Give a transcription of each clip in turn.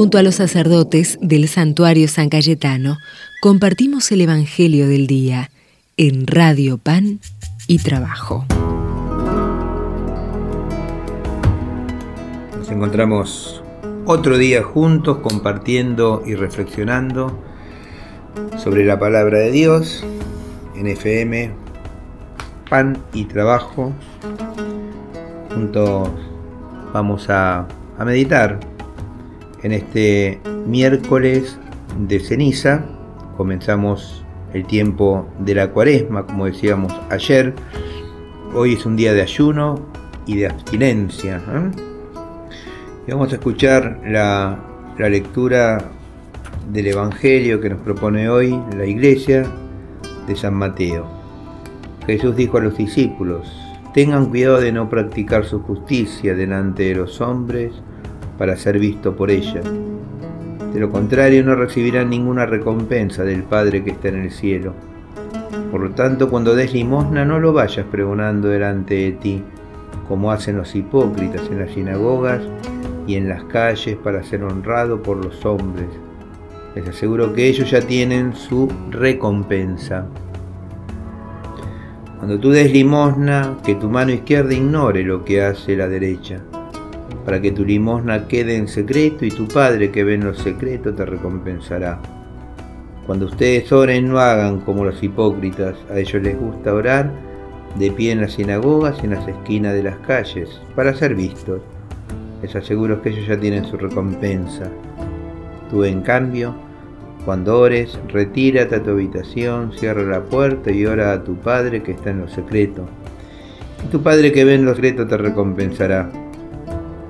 Junto a los sacerdotes del santuario San Cayetano, compartimos el Evangelio del Día en Radio Pan y Trabajo. Nos encontramos otro día juntos compartiendo y reflexionando sobre la palabra de Dios en FM, Pan y Trabajo. Juntos vamos a, meditar en este miércoles de ceniza. Comenzamos el tiempo de la cuaresma, como decíamos ayer. Hoy es un día de ayuno y de abstinencia. ¿eh? Y vamos a escuchar la, la lectura del Evangelio que nos propone hoy la iglesia de San Mateo. Jesús dijo a los discípulos, tengan cuidado de no practicar su justicia delante de los hombres, para ser visto por ella. De lo contrario no recibirán ninguna recompensa del Padre que está en el cielo. Por lo tanto, cuando des limosna no lo vayas pregonando delante de ti, como hacen los hipócritas en las sinagogas y en las calles para ser honrado por los hombres. Les aseguro que ellos ya tienen su recompensa. Cuando tú des limosna, que tu mano izquierda ignore lo que hace la derecha para que tu limosna quede en secreto y tu Padre que ve en lo secreto te recompensará. Cuando ustedes oren no hagan como los hipócritas, a ellos les gusta orar de pie en las sinagogas y en las esquinas de las calles, para ser vistos. Les aseguro que ellos ya tienen su recompensa. Tú en cambio, cuando ores, retírate a tu habitación, cierra la puerta y ora a tu Padre que está en lo secreto. Y tu Padre que ve en lo secreto te recompensará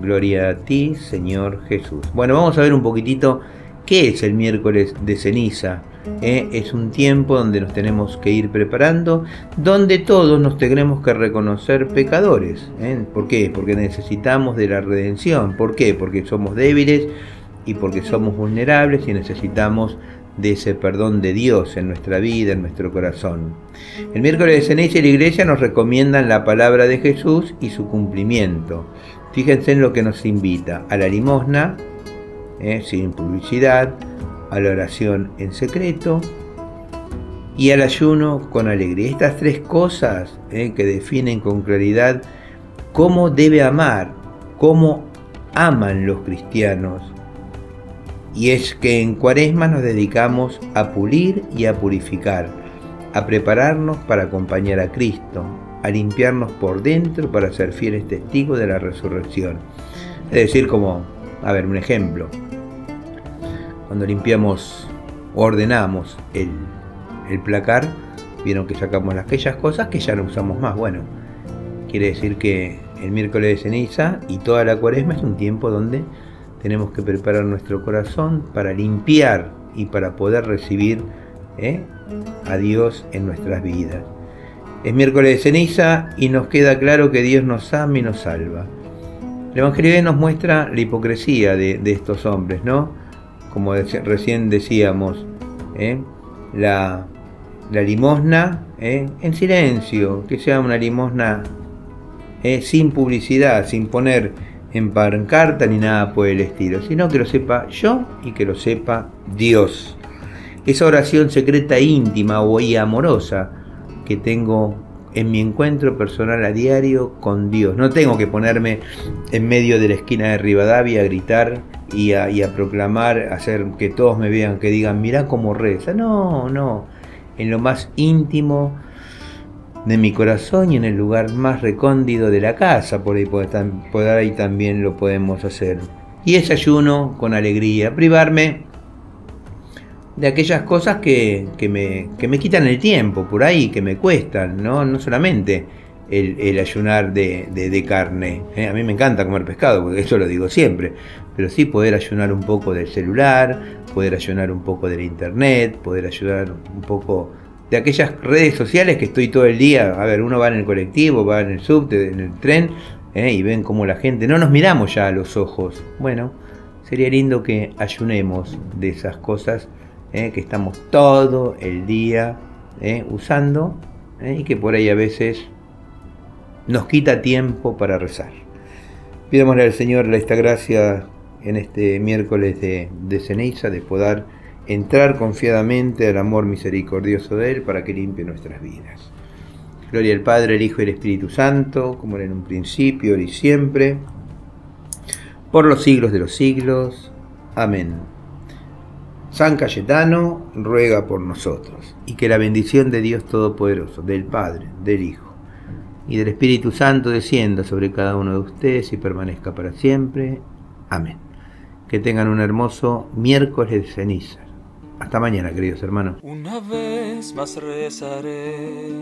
Gloria a ti, Señor Jesús. Bueno, vamos a ver un poquitito qué es el miércoles de ceniza. ¿Eh? Es un tiempo donde nos tenemos que ir preparando, donde todos nos tendremos que reconocer pecadores. ¿eh? ¿Por qué? Porque necesitamos de la redención. ¿Por qué? Porque somos débiles y porque somos vulnerables y necesitamos de ese perdón de Dios en nuestra vida, en nuestro corazón. El miércoles de ceniza y la iglesia nos recomiendan la palabra de Jesús y su cumplimiento. Fíjense en lo que nos invita, a la limosna, eh, sin publicidad, a la oración en secreto y al ayuno con alegría. Estas tres cosas eh, que definen con claridad cómo debe amar, cómo aman los cristianos. Y es que en cuaresma nos dedicamos a pulir y a purificar, a prepararnos para acompañar a Cristo, a limpiarnos por dentro para ser fieles testigos de la resurrección. Es decir, como, a ver, un ejemplo. Cuando limpiamos, ordenamos el, el placar, vieron que sacamos aquellas cosas que ya no usamos más. Bueno, quiere decir que el miércoles de ceniza y toda la cuaresma es un tiempo donde tenemos que preparar nuestro corazón para limpiar y para poder recibir ¿eh? a Dios en nuestras vidas. Es miércoles de ceniza y nos queda claro que Dios nos ama y nos salva. El Evangelio nos muestra la hipocresía de, estos hombres, ¿no? Como recién decíamos, ¿eh? la, limosna ¿eh? en silencio, que sea una limosna ¿eh? sin publicidad, sin poner en pancarta ni nada por el estilo, sino que lo sepa yo y que lo sepa Dios. Esa oración secreta íntima o amorosa que tengo en mi encuentro personal a diario con Dios. No tengo que ponerme en medio de la esquina de Rivadavia a gritar y a, proclamar, hacer que todos me vean, que digan, mira cómo reza. No, no. En lo más íntimo de mi corazón y en el lugar más recóndido de la casa, por ahí, también lo podemos hacer. Y ese ayuno con alegría, privarme de aquellas cosas que, me, me, quitan el tiempo por ahí, que me cuestan, ¿no? No solamente el, ayunar de, carne. ¿eh? A mí me encanta comer pescado, porque eso lo digo siempre, pero sí poder ayunar un poco del celular, poder ayunar un poco del internet, poder ayudar un poco de aquellas redes sociales que estoy todo el día. A ver, uno va en el colectivo, va en el subte, en el tren, ¿eh? y ven cómo la gente, no nos miramos ya a los ojos. Bueno, sería lindo que ayunemos de esas cosas ¿eh? que estamos todo el día usando y que por ahí a veces nos quita tiempo para rezar. Pidámosle al Señor esta gracia en este miércoles de, de ceniza de poder entrar confiadamente al amor misericordioso de Él para que limpie nuestras vidas. Gloria al Padre, el Hijo y el Espíritu Santo, como era en un principio, ahora y siempre, por los siglos de los siglos. Amén. San Cayetano ruega por nosotros, y que la bendición de Dios Todopoderoso, del Padre, del Hijo y del Espíritu Santo descienda sobre cada uno de ustedes y permanezca para siempre. Amén. Que tengan un hermoso miércoles de ceniza. Hasta mañana, queridos hermanos. Una vez más rezaré,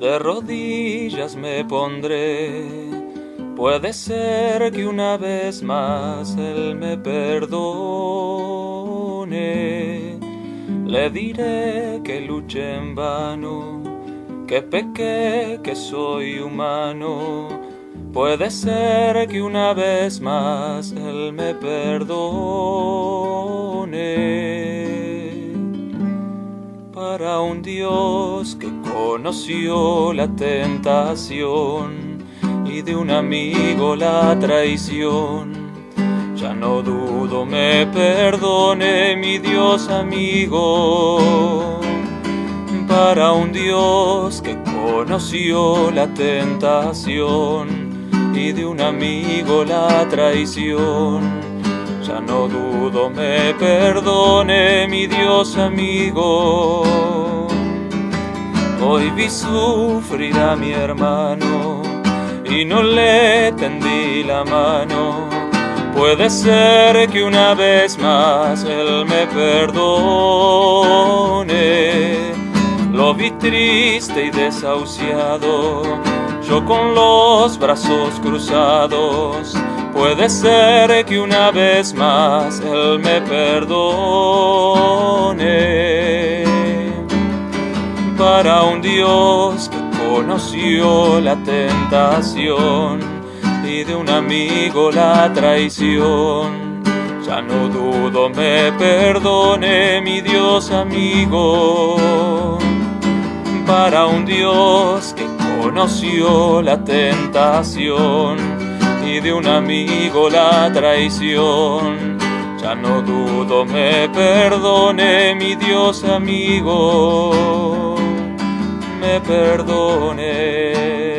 de rodillas me pondré. Puede ser que una vez más Él me perdone. Le diré que luche en vano que pequé, que soy humano. Puede ser que una vez más Él me perdone. Para un Dios que conoció la tentación y de un amigo la traición. Ya no dudo, me perdone mi Dios amigo para un Dios que conoció la tentación y de un amigo la traición. Ya no dudo, me perdone mi Dios amigo. Hoy vi sufrir a mi hermano y no le tendí la mano. Puede ser que una vez más él me perdone lo vi triste y desahuciado, yo con los brazos cruzados. Puede ser que una vez más Él me perdone. Para un Dios que conoció la tentación y de un amigo la traición. Ya no dudo, me perdone mi Dios amigo para un Dios que conoció la tentación y de un amigo la traición. Ya no dudo, me perdone mi Dios amigo, me perdone.